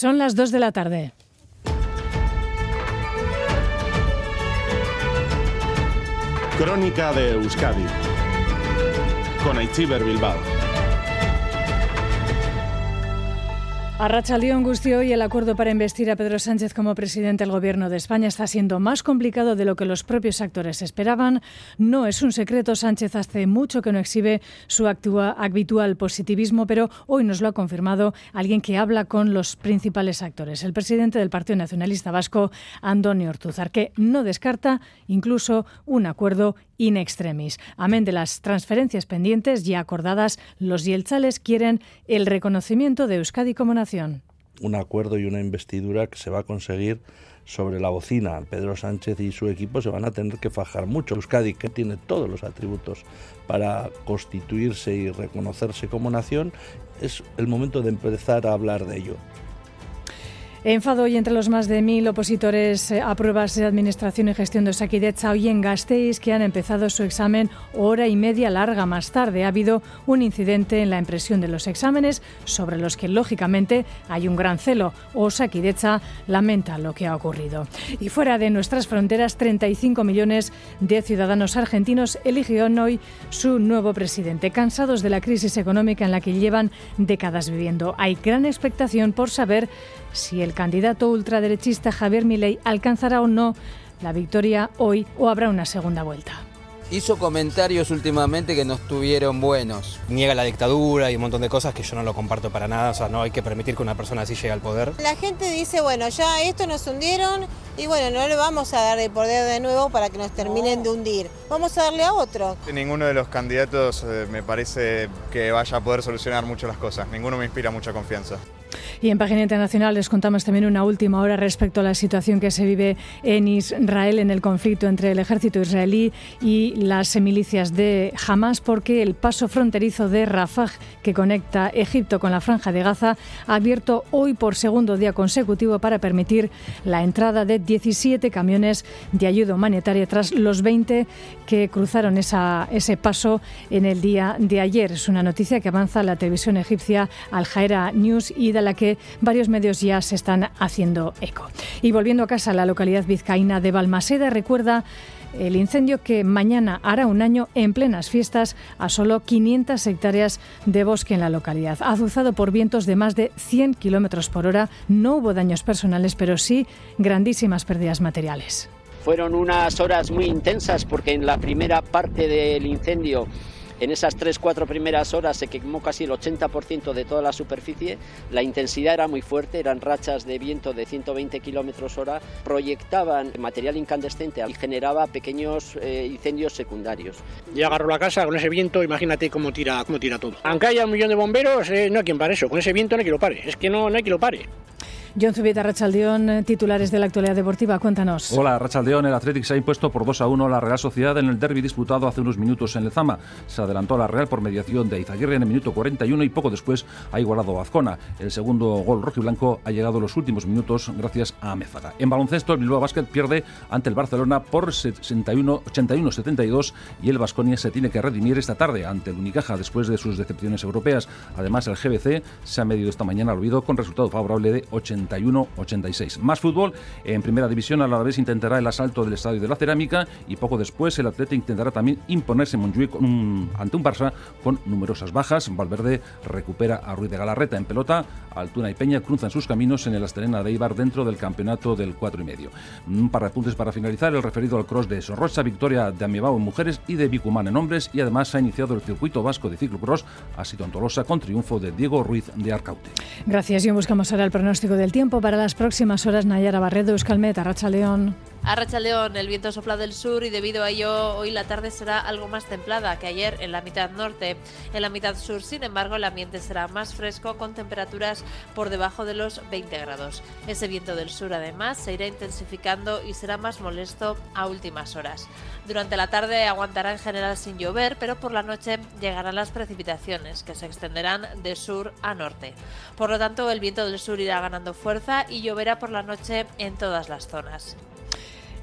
Son las 2 de la tarde. Crónica de Euskadi con Aichiber Bilbao. A Rachaldeón Gustio y el acuerdo para investir a Pedro Sánchez como presidente del Gobierno de España está siendo más complicado de lo que los propios actores esperaban. No es un secreto, Sánchez hace mucho que no exhibe su habitual positivismo, pero hoy nos lo ha confirmado alguien que habla con los principales actores, el presidente del Partido Nacionalista Vasco, Andoni Ortuzar, que no descarta incluso un acuerdo in extremis. Amén de las transferencias pendientes ya acordadas, los yelchales quieren el reconocimiento de Euskadi como nación. Un acuerdo y una investidura que se va a conseguir sobre la bocina. Pedro Sánchez y su equipo se van a tener que fajar mucho. Euskadi, que tiene todos los atributos para constituirse y reconocerse como nación, es el momento de empezar a hablar de ello. Enfado hoy entre los más de mil opositores eh, a pruebas de administración y gestión de Osakidecha hoy en Gasteiz que han empezado su examen hora y media larga más tarde. Ha habido un incidente en la impresión de los exámenes sobre los que lógicamente hay un gran celo. Osakidecha lamenta lo que ha ocurrido. Y fuera de nuestras fronteras, 35 millones de ciudadanos argentinos eligieron hoy su nuevo presidente, cansados de la crisis económica en la que llevan décadas viviendo. Hay gran expectación por saber si el candidato ultraderechista Javier Milei alcanzará o no la victoria hoy o habrá una segunda vuelta. Hizo comentarios últimamente que no estuvieron buenos. Niega la dictadura y un montón de cosas que yo no lo comparto para nada. O sea, no hay que permitir que una persona así llegue al poder. La gente dice, bueno, ya esto nos hundieron y bueno, no le vamos a dar el poder de nuevo para que nos terminen de hundir. Vamos a darle a otro. Ninguno de los candidatos eh, me parece que vaya a poder solucionar mucho las cosas. Ninguno me inspira mucha confianza. Y en página internacional les contamos también una última hora respecto a la situación que se vive en Israel en el conflicto entre el ejército israelí y las milicias de Hamas, porque el paso fronterizo de Rafah, que conecta Egipto con la franja de Gaza, ha abierto hoy por segundo día consecutivo para permitir la entrada de 17 camiones de ayuda humanitaria tras los 20 que cruzaron ese paso en el día de ayer. Es una noticia que avanza la televisión egipcia Al Jazeera News y de la que varios medios ya se están haciendo eco. Y volviendo a casa, la localidad vizcaína de Balmaseda recuerda el incendio que mañana hará un año en plenas fiestas a solo 500 hectáreas de bosque en la localidad. Azuzado por vientos de más de 100 kilómetros por hora, no hubo daños personales, pero sí grandísimas pérdidas materiales. Fueron unas horas muy intensas porque en la primera parte del incendio en esas 3-4 primeras horas se quemó casi el 80% de toda la superficie. La intensidad era muy fuerte, eran rachas de viento de 120 kilómetros hora, proyectaban material incandescente y generaba pequeños eh, incendios secundarios. Yo agarro la casa con ese viento, imagínate cómo tira, cómo tira todo. Aunque haya un millón de bomberos, eh, no hay quien pare eso. Con ese viento no hay quien lo pare. Es que no, no hay quien lo pare. John Zubita, Rachaldeón, titulares de la actualidad deportiva, cuéntanos. Hola, Rachaldeón, el Athletic se ha impuesto por 2 a 1 a la Real Sociedad en el derby disputado hace unos minutos en Lezama. Se adelantó a la Real por mediación de Izaguirre en el minuto 41 y poco después ha igualado a Azcona. El segundo gol rojiblanco ha llegado en los últimos minutos gracias a Mézaga. En baloncesto, el Bilbao Basket pierde ante el Barcelona por 81-72 y el Vasconia se tiene que redimir esta tarde ante el Unicaja después de sus decepciones europeas. Además, el GBC se ha medido esta mañana al olvido con resultado favorable de 81-86. Más fútbol. En primera división, a la vez intentará el asalto del estadio de la Cerámica y poco después el Atlético intentará también imponerse en Montjuic ante un Barça con numerosas bajas. Valverde recupera a Ruiz de Galarreta en pelota. Altuna y Peña cruzan sus caminos en el Astelena de Ibar dentro del campeonato del 4 y medio. Un par de apuntes para finalizar. El referido al cross de Sorrocha, victoria de Amiebao en mujeres y de Bicumán en hombres. Y además ha iniciado el circuito vasco de ciclocross. Ha sido en Tolosa con triunfo de Diego Ruiz de Arcaute. Gracias. Y buscamos ahora el pronóstico del tiempo para las próximas horas. Nayara Barredo, Euskalmet, Arracha León. A el viento sopla del sur y debido a ello hoy la tarde será algo más templada que ayer en la mitad norte. En la mitad sur, sin embargo, el ambiente será más fresco con temperaturas por debajo de los 20 grados. Ese viento del sur además se irá intensificando y será más molesto a últimas horas. Durante la tarde aguantará en general sin llover, pero por la noche llegarán las precipitaciones que se extenderán de sur a norte. Por lo tanto, el viento del sur irá ganando fuerza y lloverá por la noche en todas las zonas.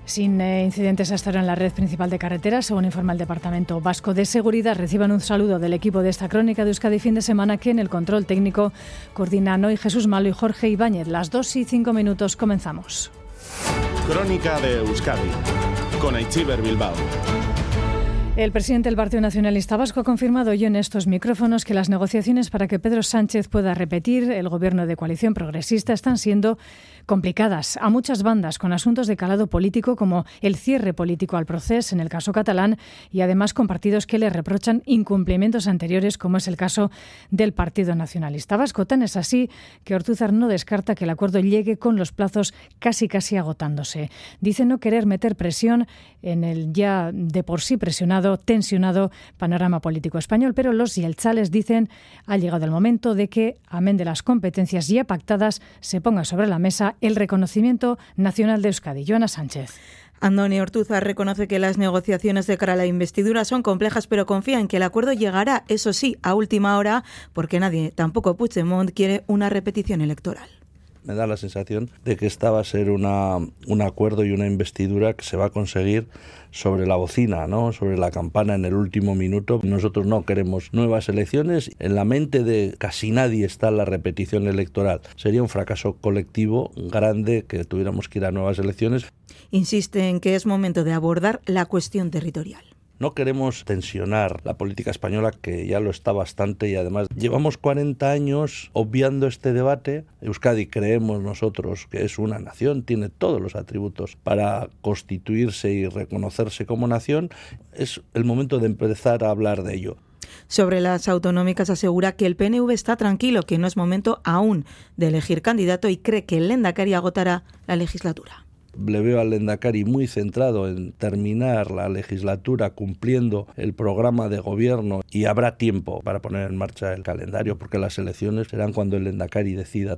Sin eh, incidentes hasta ahora en la red principal de carreteras, según informa el Departamento Vasco de Seguridad. Reciban un saludo del equipo de esta crónica de Euskadi fin de semana que en el control técnico coordinan hoy Jesús Malo y Jorge Ibáñez. Las dos y cinco minutos comenzamos. Crónica de Euskadi con Aichiber Bilbao. El presidente del Partido Nacionalista Vasco ha confirmado hoy en estos micrófonos que las negociaciones para que Pedro Sánchez pueda repetir el gobierno de coalición progresista están siendo complicadas a muchas bandas con asuntos de calado político como el cierre político al proceso en el caso catalán y además con partidos que le reprochan incumplimientos anteriores como es el caso del Partido Nacionalista Vasco. Tan es así que Ortúzar no descarta que el acuerdo llegue con los plazos casi casi agotándose. Dice no querer meter presión en el ya de por sí presionado, tensionado panorama político español, pero los yelchales dicen ha llegado el momento de que, amén de las competencias ya pactadas, se ponga sobre la mesa el reconocimiento nacional de Euskadi. Joana Sánchez. Andoni Ortuza reconoce que las negociaciones de cara a la investidura son complejas, pero confía en que el acuerdo llegará, eso sí, a última hora, porque nadie, tampoco Puigdemont, quiere una repetición electoral me da la sensación de que esta va a ser una, un acuerdo y una investidura que se va a conseguir sobre la bocina, ¿no? sobre la campana en el último minuto. Nosotros no queremos nuevas elecciones. En la mente de casi nadie está la repetición electoral. Sería un fracaso colectivo grande que tuviéramos que ir a nuevas elecciones. Insiste en que es momento de abordar la cuestión territorial. No queremos tensionar la política española, que ya lo está bastante, y además llevamos 40 años obviando este debate. Euskadi creemos nosotros que es una nación, tiene todos los atributos para constituirse y reconocerse como nación. Es el momento de empezar a hablar de ello. Sobre las autonómicas asegura que el PNV está tranquilo, que no es momento aún de elegir candidato y cree que el Lendakari agotará la legislatura le veo al Lendakari muy centrado en terminar la legislatura cumpliendo el programa de gobierno y habrá tiempo para poner en marcha el calendario porque las elecciones serán cuando el Lendakari decida.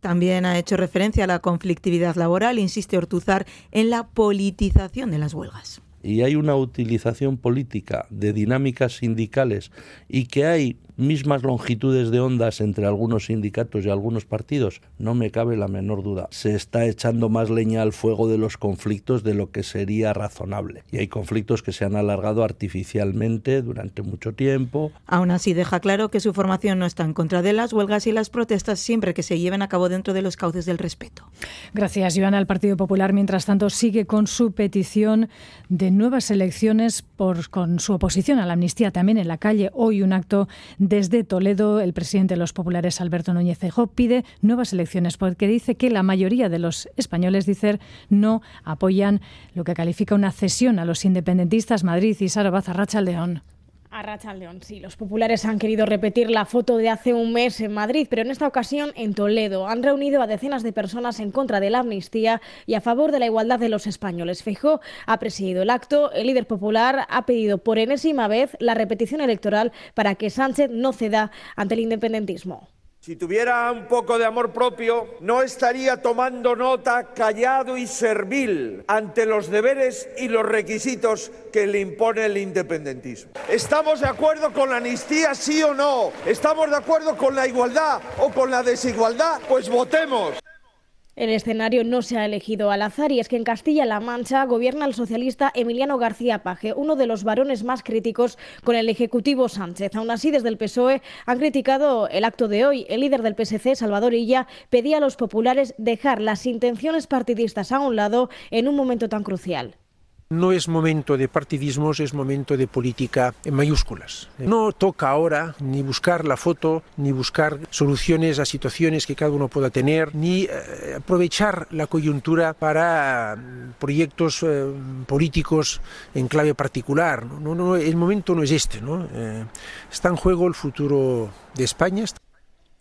También ha hecho referencia a la conflictividad laboral, insiste Ortuzar, en la politización de las huelgas y hay una utilización política de dinámicas sindicales y que hay mismas longitudes de ondas entre algunos sindicatos y algunos partidos, no me cabe la menor duda. Se está echando más leña al fuego de los conflictos de lo que sería razonable. Y hay conflictos que se han alargado artificialmente durante mucho tiempo. Aún así, deja claro que su formación no está en contra de las huelgas y las protestas siempre que se lleven a cabo dentro de los cauces del respeto. Gracias, Joana. El Partido Popular, mientras tanto, sigue con su petición de nuevas elecciones por, con su oposición a la amnistía también en la calle. Hoy un acto desde Toledo, el presidente de los populares, Alberto Núñez Feijóo, pide nuevas elecciones porque dice que la mayoría de los españoles, dice, no apoyan lo que califica una cesión a los independentistas Madrid y Sara Bazarracha León. A Racha León, sí. Los populares han querido repetir la foto de hace un mes en Madrid, pero en esta ocasión en Toledo. Han reunido a decenas de personas en contra de la amnistía y a favor de la igualdad de los españoles. Feijó ha presidido el acto. El líder popular ha pedido por enésima vez la repetición electoral para que Sánchez no ceda ante el independentismo. Si tuviera un poco de amor propio, no estaría tomando nota callado y servil ante los deberes y los requisitos que le impone el independentismo. ¿Estamos de acuerdo con la amnistía, sí o no? ¿Estamos de acuerdo con la igualdad o con la desigualdad? Pues votemos. El escenario no se ha elegido al azar y es que en Castilla-La Mancha gobierna el socialista Emiliano García Paje, uno de los varones más críticos con el Ejecutivo Sánchez. Aún así, desde el PSOE han criticado el acto de hoy. El líder del PSC, Salvador Illa, pedía a los populares dejar las intenciones partidistas a un lado en un momento tan crucial. No es momento de partidismos, es momento de política en mayúsculas. No toca ahora ni buscar la foto, ni buscar soluciones a situaciones que cada uno pueda tener, ni eh, aprovechar la coyuntura para mm, proyectos eh, políticos en clave particular. No, no, el momento no es este. ¿no? Eh, está en juego el futuro de España.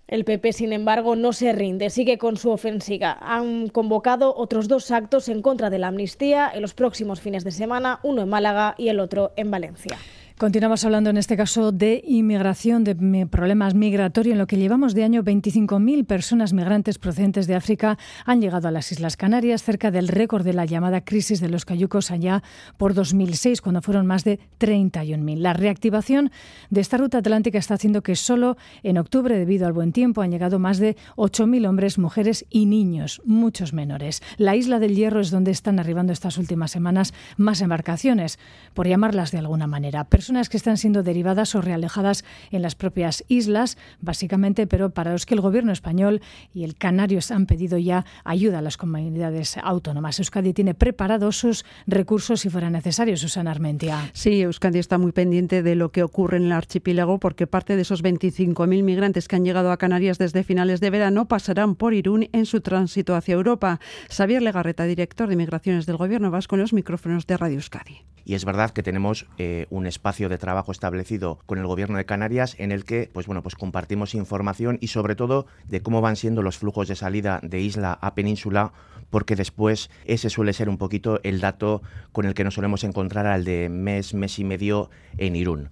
El PP, sin embargo, no se rinde, sigue con su ofensiva. Han convocado otros dos actos en contra de la amnistía en los próximos fines de semana, uno en Málaga y el otro en Valencia. Continuamos hablando en este caso de inmigración, de problemas migratorios. En lo que llevamos de año, 25.000 personas migrantes procedentes de África han llegado a las Islas Canarias, cerca del récord de la llamada crisis de los cayucos allá por 2006, cuando fueron más de 31.000. La reactivación de esta ruta atlántica está haciendo que solo en octubre, debido al buen tiempo, han llegado más de 8.000 hombres, mujeres y niños, muchos menores. La isla del Hierro es donde están arribando estas últimas semanas más embarcaciones, por llamarlas de alguna manera que están siendo derivadas o realejadas en las propias islas, básicamente, pero para los que el gobierno español y el Canarios han pedido ya ayuda a las comunidades autónomas. Euskadi tiene preparados sus recursos si fuera necesario, Susana Armentia. Sí, Euskadi está muy pendiente de lo que ocurre en el archipiélago porque parte de esos 25.000 migrantes que han llegado a Canarias desde finales de verano pasarán por Irún en su tránsito hacia Europa. Xavier Legarreta, director de Migraciones del Gobierno Vasco, en los micrófonos de Radio Euskadi. Y es verdad que tenemos eh, un espacio de trabajo establecido con el Gobierno de Canarias en el que, pues bueno, pues compartimos información y sobre todo de cómo van siendo los flujos de salida de isla a península, porque después ese suele ser un poquito el dato con el que nos solemos encontrar al de mes, mes y medio en Irún.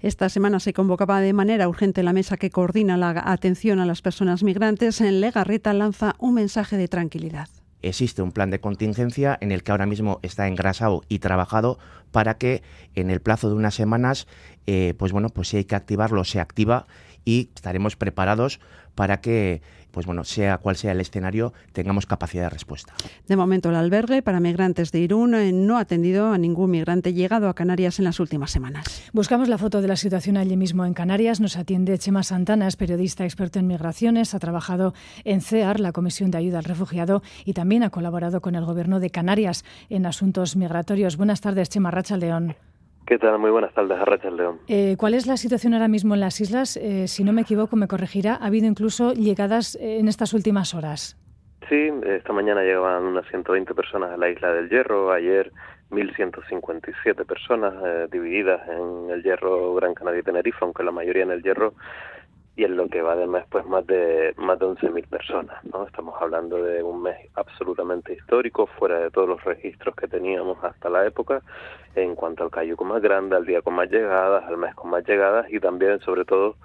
Esta semana se convocaba de manera urgente la mesa que coordina la atención a las personas migrantes. En Legarreta lanza un mensaje de tranquilidad existe un plan de contingencia en el que ahora mismo está engrasado y trabajado para que en el plazo de unas semanas, eh, pues bueno, pues si hay que activarlo, se activa y estaremos preparados para que pues bueno, sea cual sea el escenario, tengamos capacidad de respuesta. De momento, el albergue para migrantes de Irún eh, no ha atendido a ningún migrante llegado a Canarias en las últimas semanas. Buscamos la foto de la situación allí mismo en Canarias. Nos atiende Chema Santana, es periodista experto en migraciones, ha trabajado en CEAR, la Comisión de Ayuda al Refugiado, y también ha colaborado con el Gobierno de Canarias en asuntos migratorios. Buenas tardes, Chema Racha León. ¿Qué tal? Muy buenas tardes, Arracha León. Eh, ¿Cuál es la situación ahora mismo en las islas? Eh, si no me equivoco, me corregirá. Ha habido incluso llegadas eh, en estas últimas horas. Sí, esta mañana llegaban unas 120 personas a la isla del Hierro. Ayer 1.157 personas divididas en el Hierro, Gran Canaria y Tenerife, aunque la mayoría en el Hierro y en lo que va de mes pues más de más de 11.000 personas no estamos hablando de un mes absolutamente histórico fuera de todos los registros que teníamos hasta la época en cuanto al cayuco más grande al día con más llegadas al mes con más llegadas y también sobre todo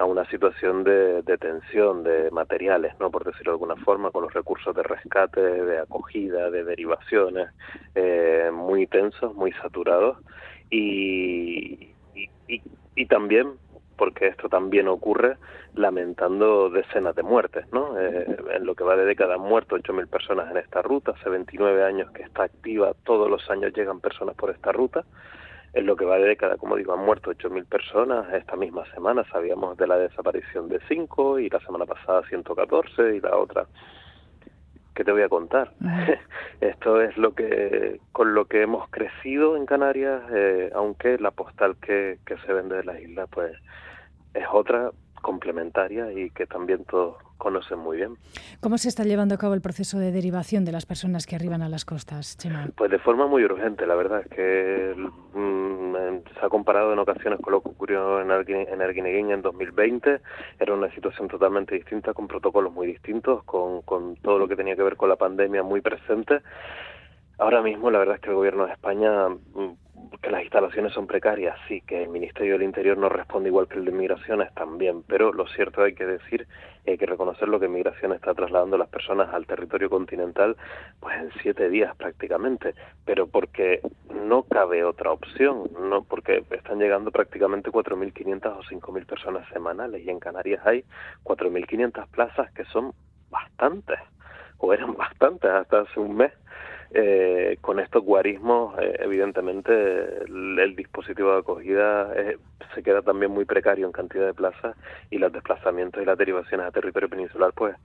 a una situación de, de tensión de materiales, ¿no? por decirlo de alguna forma, con los recursos de rescate, de acogida, de derivaciones, eh, muy tensos, muy saturados y, y, y, y también porque esto también ocurre lamentando decenas de muertes, ¿no? Eh, en lo que va de década han muerto 8.000 personas en esta ruta, hace 29 años que está activa, todos los años llegan personas por esta ruta, en lo que va de década, como digo, han muerto 8.000 personas, esta misma semana sabíamos de la desaparición de 5 y la semana pasada 114 y la otra ¿qué te voy a contar? Esto es lo que con lo que hemos crecido en Canarias, eh, aunque la postal que, que se vende de la isla, pues es otra complementaria y que también todos conocen muy bien. ¿Cómo se está llevando a cabo el proceso de derivación de las personas que arriban a las costas, Chema? Pues de forma muy urgente, la verdad es que mm, se ha comparado en ocasiones con lo que ocurrió en, en Arguineguín en 2020, era una situación totalmente distinta, con protocolos muy distintos, con, con todo lo que tenía que ver con la pandemia muy presente. Ahora mismo la verdad es que el gobierno de España mm, las instalaciones son precarias, sí, que el Ministerio del Interior no responde igual que el de Migraciones también, pero lo cierto hay que decir, hay que reconocer lo que Migraciones está trasladando las personas al territorio continental, pues en siete días prácticamente, pero porque no cabe otra opción, no porque están llegando prácticamente 4.500 o 5.000 personas semanales y en Canarias hay 4.500 plazas que son bastantes, o eran bastantes hasta hace un mes eh, con estos guarismos, eh, evidentemente, el, dispositivo de acogida eh, se queda también muy precario en cantidad de plazas y los desplazamientos y las derivaciones a territorio peninsular, pues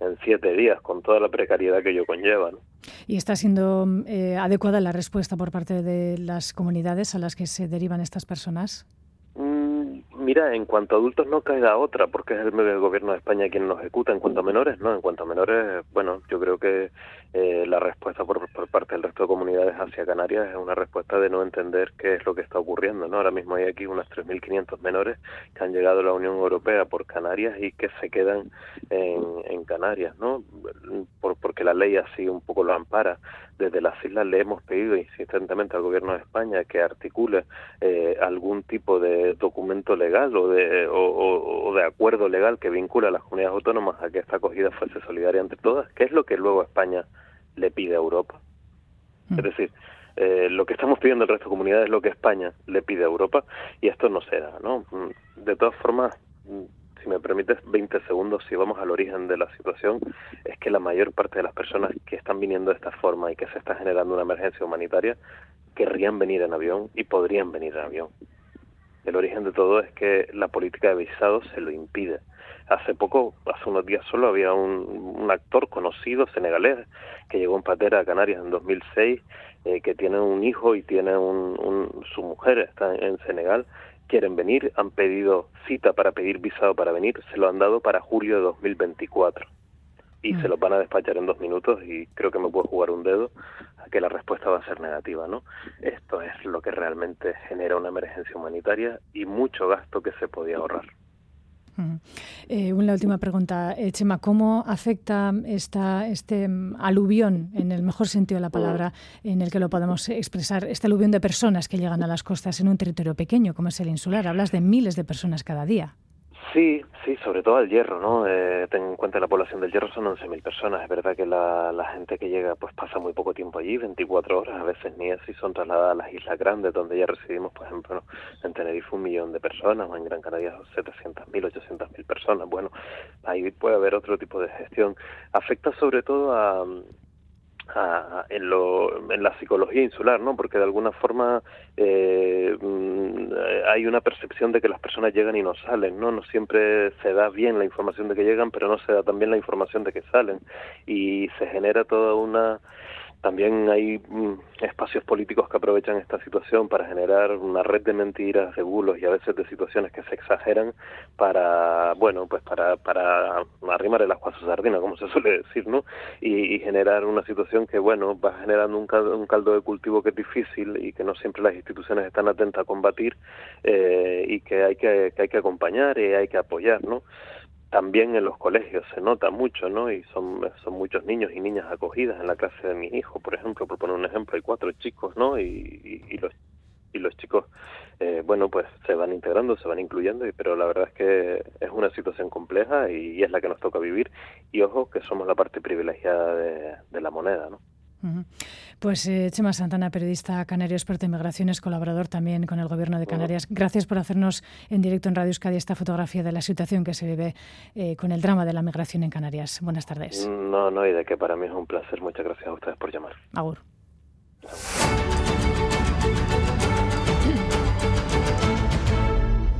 en siete días, con toda la precariedad que ello conlleva. ¿Y está siendo adecuada la respuesta por parte de las comunidades a las que se derivan estas personas? Mm, mira, en cuanto a adultos no caiga otra, porque es el, gobierno de España quien nos ejecuta. En cuanto a menores, no. En cuanto a menores, bueno, yo creo que eh, la respuesta por, parte del resto de comunidades hacia Canarias es una respuesta de no entender qué es lo que está ocurriendo. ¿no? Ahora mismo hay aquí unas 3.500 menores que han llegado a la Unión Europea por Canarias y que se quedan en, Canarias, ¿no? Por, porque la ley así un poco lo ampara. Desde las islas le hemos pedido insistentemente al Gobierno de España que articule eh, algún tipo de documento legal o de, o, de acuerdo legal que vincula a las comunidades autónomas a que esta acogida fuese solidaria entre todas, que es lo que luego España le pide a Europa. Es decir, eh, lo que estamos pidiendo el resto de comunidades es lo que España le pide a Europa y esto no será, ¿no? De todas formas, si me permites 20 segundos, si vamos al origen de la situación, es que la mayor parte de las personas que están viniendo de esta forma y que se está generando una emergencia humanitaria querrían venir en avión y podrían venir en avión. El origen de todo es que la política de visados se lo impide. Hace poco, hace unos días solo, había un, actor conocido senegalés que llegó en patera a Canarias en 2006, eh, que tiene un hijo y tiene un, su mujer está en Senegal quieren venir, han pedido cita para pedir visado para venir, se lo han dado para julio de 2024 y se mm. lo van a despachar en dos minutos y creo que me puedo jugar un dedo a que la respuesta va a ser negativa, ¿no? Esto es lo que realmente genera una emergencia humanitaria y mucho gasto que se podía ahorrar. Eh, una última pregunta, eh, Chema, ¿cómo afecta esta, este mm, aluvión, en el mejor sentido de la palabra, en el que lo podemos expresar, este aluvión de personas que llegan a las costas en un territorio pequeño como es el insular? Hablas de miles de personas cada día. Sí, sí, sobre todo al hierro, ¿no? Eh, ten en cuenta la población del hierro son 11.000 personas. Es verdad que la, la, gente que llega pues pasa muy poco tiempo allí, 24 horas, a veces ni así son trasladadas a las islas grandes, donde ya residimos, por ejemplo, en Tenerife un millón de personas, o en Gran Canaria 700.000, 800.000 personas. Bueno, ahí puede haber otro tipo de gestión. Afecta sobre todo a, en, lo, en la psicología insular, ¿no? Porque de alguna forma eh, mm, hay una percepción de que las personas llegan y no salen, ¿no? No siempre se da bien la información de que llegan, pero no se da también la información de que salen y se genera toda una también hay mm, espacios políticos que aprovechan esta situación para generar una red de mentiras, de bulos y a veces de situaciones que se exageran para, bueno, pues para, para arrimar el agua a su sardina, como se suele decir, ¿no? Y, generar una situación que, bueno, va generando un caldo, un caldo de cultivo que es difícil y que no siempre las instituciones están atentas a combatir eh, y que hay que, que hay que acompañar y hay que apoyar, ¿no? También en los colegios se nota mucho, ¿no? Y son, son muchos niños y niñas acogidas en la clase de mi hijo, por ejemplo, por poner un ejemplo, hay cuatro chicos, ¿no? Y, y, los y los chicos, eh, bueno, pues se van integrando, se van incluyendo, pero la verdad es que es una situación compleja y, es la que nos toca vivir. Y ojo, que somos la parte privilegiada de la moneda, ¿no? Pues eh, Chema Santana, periodista canario, experto en migraciones, colaborador también con el Gobierno de Canarias. Gracias por hacernos en directo en Radio Euskadi esta fotografía de la situación que se vive eh, con el drama de la migración en Canarias. Buenas tardes. No, no, y de que para mí es un placer. Muchas gracias a ustedes por llamar. Agur.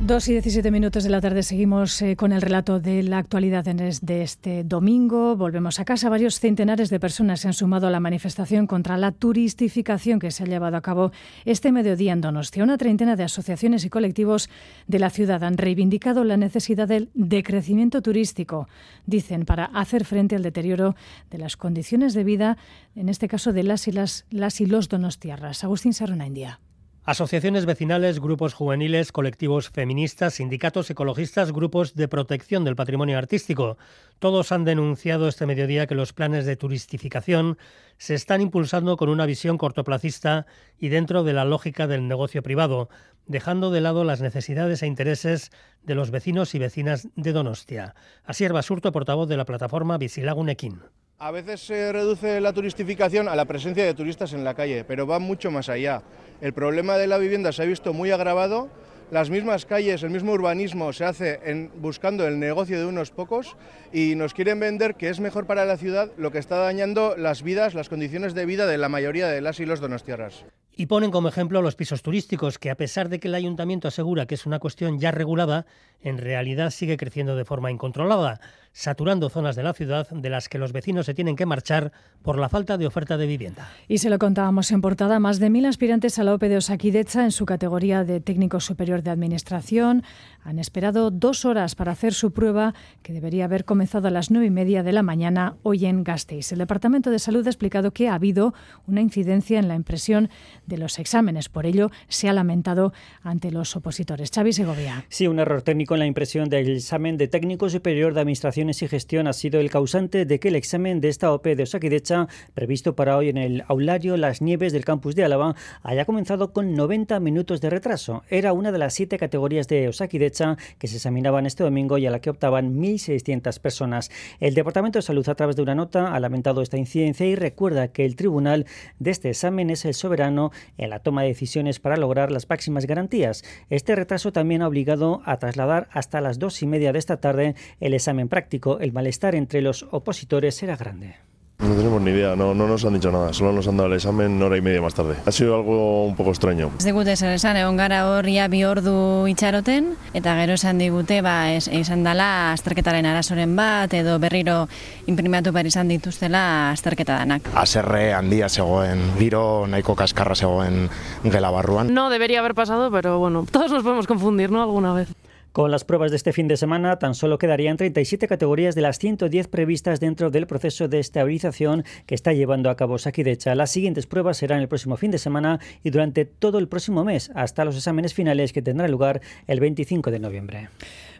Dos y diecisiete minutos de la tarde seguimos eh, con el relato de la actualidad de este domingo. Volvemos a casa. Varios centenares de personas se han sumado a la manifestación contra la turistificación que se ha llevado a cabo este mediodía en Donostia. Una treintena de asociaciones y colectivos de la ciudad han reivindicado la necesidad del decrecimiento turístico, dicen, para hacer frente al deterioro de las condiciones de vida, en este caso de las y, las, las y los donostiarras. Agustín Sarona, India. Asociaciones vecinales, grupos juveniles, colectivos feministas, sindicatos ecologistas, grupos de protección del patrimonio artístico. Todos han denunciado este mediodía que los planes de turistificación se están impulsando con una visión cortoplacista y dentro de la lógica del negocio privado, dejando de lado las necesidades e intereses de los vecinos y vecinas de Donostia. Asier Basurto, portavoz de la plataforma Visilagunekin. A veces se reduce la turistificación a la presencia de turistas en la calle, pero va mucho más allá. El problema de la vivienda se ha visto muy agravado. Las mismas calles, el mismo urbanismo se hace buscando el negocio de unos pocos y nos quieren vender que es mejor para la ciudad lo que está dañando las vidas, las condiciones de vida de la mayoría de las y los donostiarras. Y ponen como ejemplo los pisos turísticos, que a pesar de que el ayuntamiento asegura que es una cuestión ya regulada, en realidad sigue creciendo de forma incontrolada. Saturando zonas de la ciudad de las que los vecinos se tienen que marchar por la falta de oferta de vivienda. Y se lo contábamos en portada, más de mil aspirantes a la OPE de Osakidecha en su categoría de técnico superior de administración han esperado dos horas para hacer su prueba, que debería haber comenzado a las nueve y media de la mañana hoy en Gasteiz. El Departamento de Salud ha explicado que ha habido una incidencia en la impresión de los exámenes. Por ello, se ha lamentado ante los opositores. Xavi Segovia. Sí, un error técnico en la impresión del examen de técnico superior de administraciones y gestión ha sido el causante de que el examen de esta OP de Osakidecha, previsto para hoy en el aulario Las Nieves del campus de Álava, haya comenzado con 90 minutos de retraso. Era una de las siete categorías de Osakidecha que se examinaban este domingo y a la que optaban 1.600 personas. El Departamento de Salud, a través de una nota, ha lamentado esta incidencia y recuerda que el tribunal de este examen es el soberano en la toma de decisiones para lograr las máximas garantías. Este retraso también ha obligado a trasladar hasta las dos y media de esta tarde el examen práctico. El malestar entre los opositores era grande. No tenemos ni idea, no, no nos han dicho nada, solo nos han dado el examen una hora y media más tarde. Ha sido algo un poco extraño. Ez digute esan esan, egon gara horria bi ordu itxaroten, eta gero esan digute, ba, es, esan dala azterketaren arazoren bat, edo berriro imprimatu behar izan dituztela azterketa danak. Aserre handia zegoen, giro nahiko kaskarra zegoen gela barruan. No debería haber pasado, pero bueno, todos nos podemos confundir, ¿no? Alguna vez. Con las pruebas de este fin de semana, tan solo quedarían 37 categorías de las 110 previstas dentro del proceso de estabilización que está llevando a cabo Sakidecha. Las siguientes pruebas serán el próximo fin de semana y durante todo el próximo mes, hasta los exámenes finales que tendrán lugar el 25 de noviembre.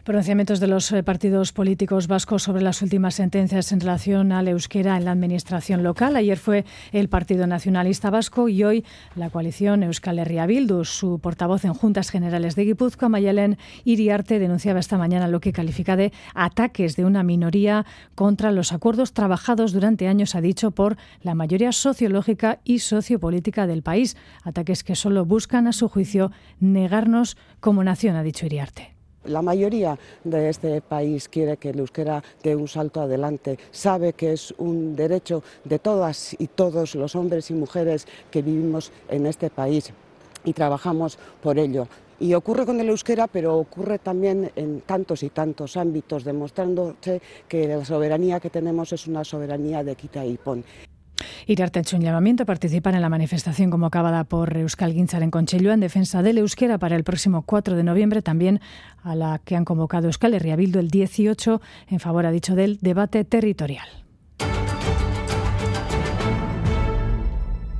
Pronunciamientos de los eh, partidos políticos vascos sobre las últimas sentencias en relación al euskera en la administración local. Ayer fue el Partido Nacionalista Vasco y hoy la coalición Euskal Herria Bildu. Su portavoz en Juntas Generales de Guipúzcoa, Mayelen Iriarte, denunciaba esta mañana lo que califica de ataques de una minoría contra los acuerdos trabajados durante años, ha dicho, por la mayoría sociológica y sociopolítica del país. Ataques que solo buscan, a su juicio, negarnos como nación, ha dicho Iriarte. La mayoría de este país quiere que el euskera dé un salto adelante, sabe que es un derecho de todas y todos los hombres y mujeres que vivimos en este país y trabajamos por ello. Y ocurre con el euskera, pero ocurre también en tantos y tantos ámbitos, demostrándose que la soberanía que tenemos es una soberanía de quita y pon. Iriarte ha hecho un llamamiento a participar en la manifestación convocada por Euskal Guinzar en Conchello en defensa del euskera para el próximo 4 de noviembre, también a la que han convocado Euskal Herria Bildu el 18 en favor, ha dicho, del debate territorial.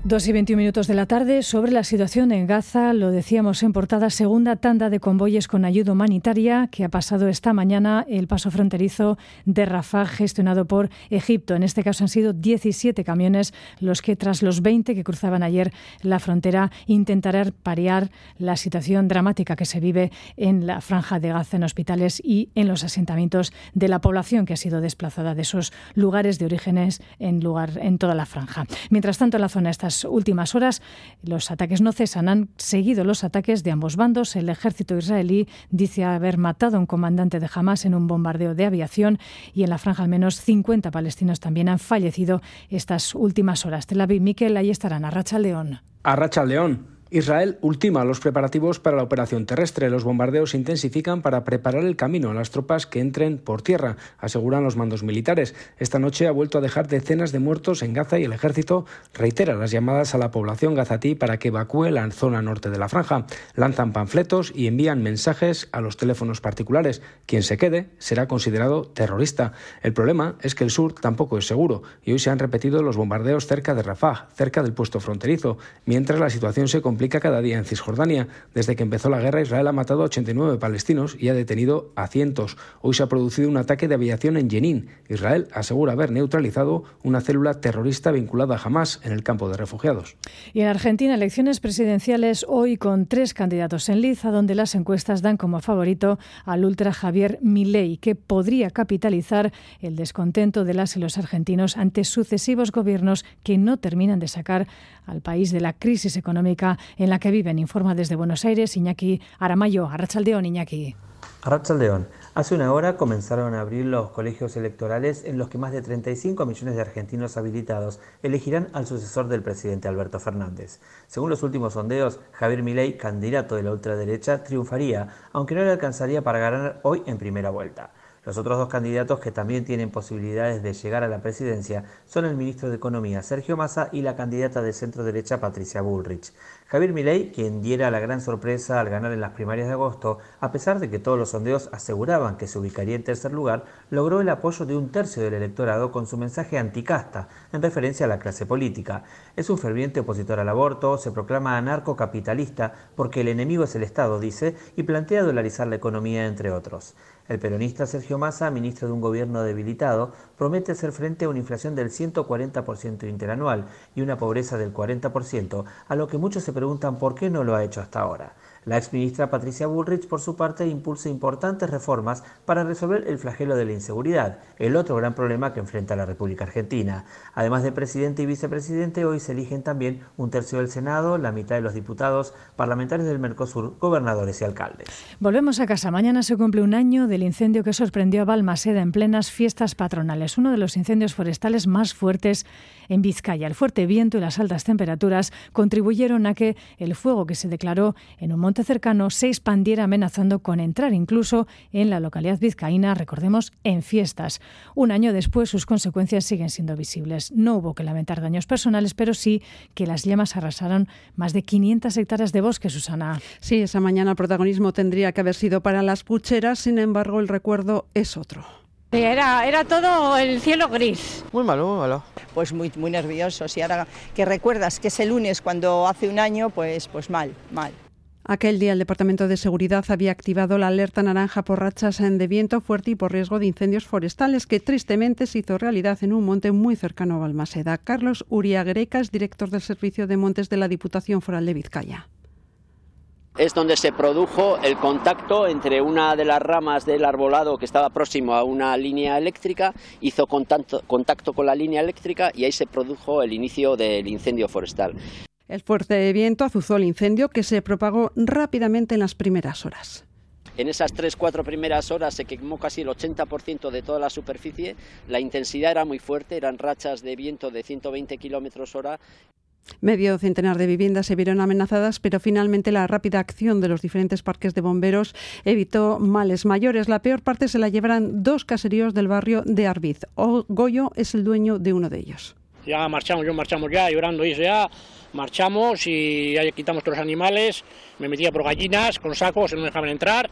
Dos y 21 minutos de la tarde sobre la situación en Gaza, lo decíamos en portada, segunda tanda de convoyes con ayuda humanitaria que ha pasado esta mañana el paso fronterizo de Rafah gestionado por Egipto. En este caso han sido 17 camiones los que tras los 20 que cruzaban ayer la frontera intentarán pariar la situación dramática que se vive en la franja de Gaza en hospitales y en los asentamientos de la población que ha sido desplazada de esos lugares de orígenes en lugar en toda la franja. Mientras tanto la zona estas últimas horas los ataques no cesan. Han seguido los ataques de ambos bandos. El ejército israelí dice haber matado a un comandante de Hamas en un bombardeo de aviación y en la franja al menos 50 palestinos también han fallecido estas últimas horas. Tel Aviv, Miquel, ahí estarán. Arracha León. Arracha León. Israel ultima los preparativos para la operación terrestre. Los bombardeos intensifican para preparar el camino a las tropas que entren por tierra, aseguran los mandos militares. Esta noche ha vuelto a dejar decenas de muertos en Gaza y el ejército reitera las llamadas a la población gazatí para que evacúe la zona norte de la franja. Lanzan panfletos y envían mensajes a los teléfonos particulares. Quien se quede será considerado terrorista. El problema es que el sur tampoco es seguro y hoy se han repetido los bombardeos cerca de Rafah, cerca del puesto fronterizo, mientras la situación se complica complica cada día en Cisjordania. Desde que empezó la guerra, Israel ha matado a 89 palestinos y ha detenido a cientos. Hoy se ha producido un ataque de aviación en Jenin. Israel asegura haber neutralizado una célula terrorista vinculada a Hamas en el campo de refugiados. Y en Argentina, elecciones presidenciales hoy con tres candidatos en liza, donde las encuestas dan como favorito al ultra Javier Milei, que podría capitalizar el descontento de las y los argentinos ante sucesivos gobiernos que no terminan de sacar al país de la crisis económica en la que viven. Informa desde Buenos Aires Iñaki Aramayo. Arrachaldeón, Iñaki. Arrachaldeón. Hace una hora comenzaron a abrir los colegios electorales en los que más de 35 millones de argentinos habilitados elegirán al sucesor del presidente Alberto Fernández. Según los últimos sondeos, Javier Milei, candidato de la ultraderecha, triunfaría, aunque no le alcanzaría para ganar hoy en primera vuelta. Los otros dos candidatos que también tienen posibilidades de llegar a la presidencia son el ministro de Economía Sergio Massa y la candidata de centro derecha Patricia Bullrich. Javier Milei, quien diera la gran sorpresa al ganar en las primarias de agosto, a pesar de que todos los sondeos aseguraban que se ubicaría en tercer lugar, logró el apoyo de un tercio del electorado con su mensaje anticasta, en referencia a la clase política. Es un ferviente opositor al aborto, se proclama anarcocapitalista porque el enemigo es el Estado, dice, y plantea dolarizar la economía, entre otros. El peronista Sergio Massa, ministro de un gobierno debilitado, promete hacer frente a una inflación del 140% interanual y una pobreza del 40%, a lo que muchos se preguntan por qué no lo ha hecho hasta ahora. La exministra Patricia Bullrich, por su parte, impulsa importantes reformas para resolver el flagelo de la inseguridad, el otro gran problema que enfrenta la República Argentina. Además de presidente y vicepresidente, hoy se eligen también un tercio del Senado, la mitad de los diputados, parlamentarios del Mercosur, gobernadores y alcaldes. Volvemos a casa. Mañana se cumple un año del incendio que sorprendió a Balmaseda en plenas fiestas patronales, uno de los incendios forestales más fuertes en Vizcaya. El fuerte viento y las altas temperaturas contribuyeron a que el fuego que se declaró en un monte cercano se expandiera amenazando con entrar incluso en la localidad vizcaína, recordemos, en fiestas. Un año después sus consecuencias siguen siendo visibles. No hubo que lamentar daños personales, pero sí que las llamas arrasaron más de 500 hectáreas de bosque, Susana. Sí, esa mañana el protagonismo tendría que haber sido para las pucheras, sin embargo el recuerdo es otro. Era, era todo el cielo gris. Muy malo, muy malo. Pues muy, muy nerviosos y ahora que recuerdas que es el lunes cuando hace un año, pues, pues mal, mal. Aquel día el Departamento de Seguridad había activado la alerta naranja por rachas de viento fuerte y por riesgo de incendios forestales que tristemente se hizo realidad en un monte muy cercano a Balmaseda. Carlos Uriagreca es director del Servicio de Montes de la Diputación Foral de Vizcaya es donde se produjo el contacto entre una de las ramas del arbolado que estaba próximo a una línea eléctrica, hizo contacto, contacto con la línea eléctrica y ahí se produjo el inicio del incendio forestal. El fuerte viento azuzó el incendio que se propagó rápidamente en las primeras horas. En esas tres, cuatro primeras horas se quemó casi el 80% de toda la superficie. La intensidad era muy fuerte, eran rachas de viento de 120 kilómetros hora Medio centenar de viviendas se vieron amenazadas, pero finalmente la rápida acción de los diferentes parques de bomberos evitó males mayores. La peor parte se la llevarán dos caseríos del barrio de Arbiz. Goyo es el dueño de uno de ellos. Ya marchamos, yo marchamos ya, llorando y ya, marchamos y ya quitamos todos los animales, me metía por gallinas con sacos, no me dejaban entrar,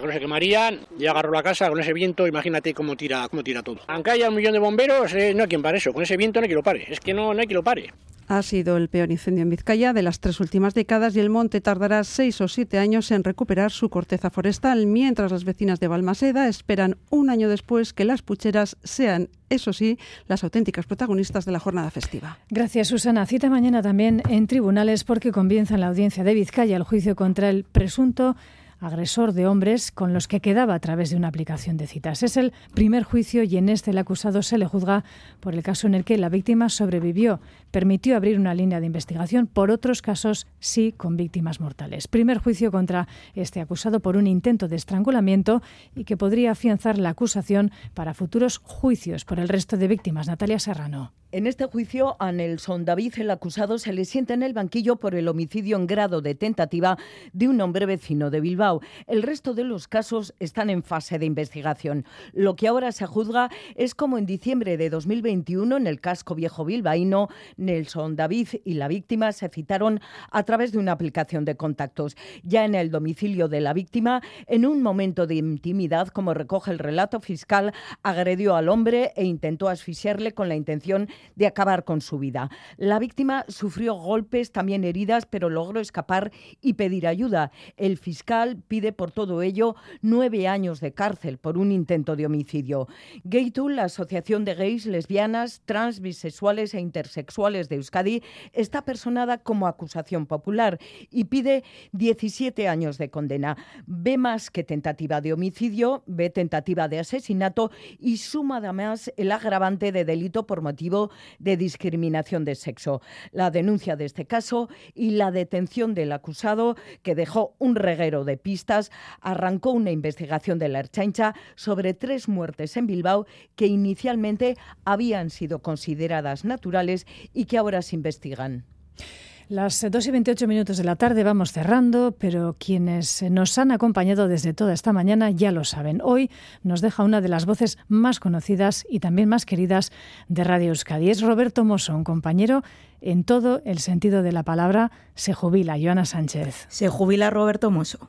que no se quemarían, ya agarró la casa con ese viento, imagínate cómo tira, cómo tira todo. Aunque haya un millón de bomberos, eh, no hay quien pare eso, con ese viento no hay quien lo pare, es que no, no hay quien lo pare. Ha sido el peor incendio en Vizcaya de las tres últimas décadas y el monte tardará seis o siete años en recuperar su corteza forestal, mientras las vecinas de Balmaseda esperan un año después que las pucheras sean, eso sí, las auténticas protagonistas de la jornada festiva. Gracias, Susana. Cita mañana también en tribunales porque comienza en la audiencia de Vizcaya el juicio contra el presunto agresor de hombres con los que quedaba a través de una aplicación de citas. Es el primer juicio y en este el acusado se le juzga por el caso en el que la víctima sobrevivió. Permitió abrir una línea de investigación por otros casos sí con víctimas mortales. Primer juicio contra este acusado por un intento de estrangulamiento y que podría afianzar la acusación para futuros juicios por el resto de víctimas. Natalia Serrano. En este juicio, a Nelson David, el acusado, se le sienta en el banquillo por el homicidio en grado de tentativa de un hombre vecino de Bilbao. El resto de los casos están en fase de investigación. Lo que ahora se juzga es como en diciembre de 2021, en el casco viejo bilbaíno, Nelson David y la víctima se citaron a través de una aplicación de contactos. Ya en el domicilio de la víctima, en un momento de intimidad, como recoge el relato fiscal, agredió al hombre e intentó asfixiarle con la intención de acabar con su vida. La víctima sufrió golpes, también heridas, pero logró escapar y pedir ayuda. El fiscal pide por todo ello nueve años de cárcel por un intento de homicidio. Gaytool, la Asociación de Gays, Lesbianas, Trans, Bisexuales e Intersexuales de Euskadi, está personada como acusación popular y pide 17 años de condena. Ve más que tentativa de homicidio, ve tentativa de asesinato y suma además el agravante de delito por motivo de discriminación de sexo. La denuncia de este caso y la detención del acusado, que dejó un reguero de pistas, arrancó una investigación de la Erchancha sobre tres muertes en Bilbao que inicialmente habían sido consideradas naturales y que ahora se investigan. Las 2 y 28 minutos de la tarde vamos cerrando, pero quienes nos han acompañado desde toda esta mañana ya lo saben. Hoy nos deja una de las voces más conocidas y también más queridas de Radio Euskadi. Es Roberto Mosso, un compañero en todo el sentido de la palabra. Se jubila, Joana Sánchez. Se jubila Roberto Mosso.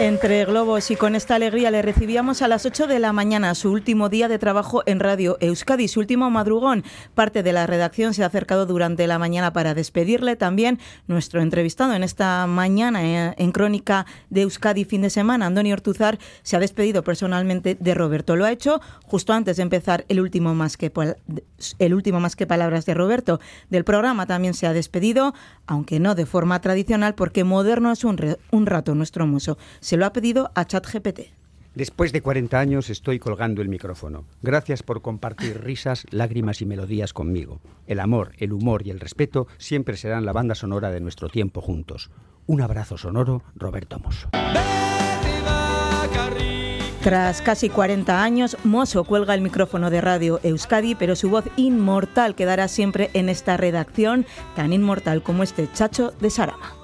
Entre globos y con esta alegría le recibíamos a las 8 de la mañana, su último día de trabajo en Radio Euskadi, su último madrugón. Parte de la redacción se ha acercado durante la mañana para despedirle. También nuestro entrevistado en esta mañana eh, en Crónica de Euskadi fin de semana, Antonio Ortuzar, se ha despedido personalmente de Roberto. Lo ha hecho justo antes de empezar el último más que, el último más que palabras de Roberto. Del programa también se ha despedido, aunque no de forma tradicional, porque moderno es un, un rato nuestro mozo se lo ha pedido a ChatGPT. Después de 40 años estoy colgando el micrófono. Gracias por compartir risas, lágrimas y melodías conmigo. El amor, el humor y el respeto siempre serán la banda sonora de nuestro tiempo juntos. Un abrazo sonoro, Roberto Mosso. Tras casi 40 años, Mosso cuelga el micrófono de Radio Euskadi, pero su voz inmortal quedará siempre en esta redacción, tan inmortal como este chacho de Sarama.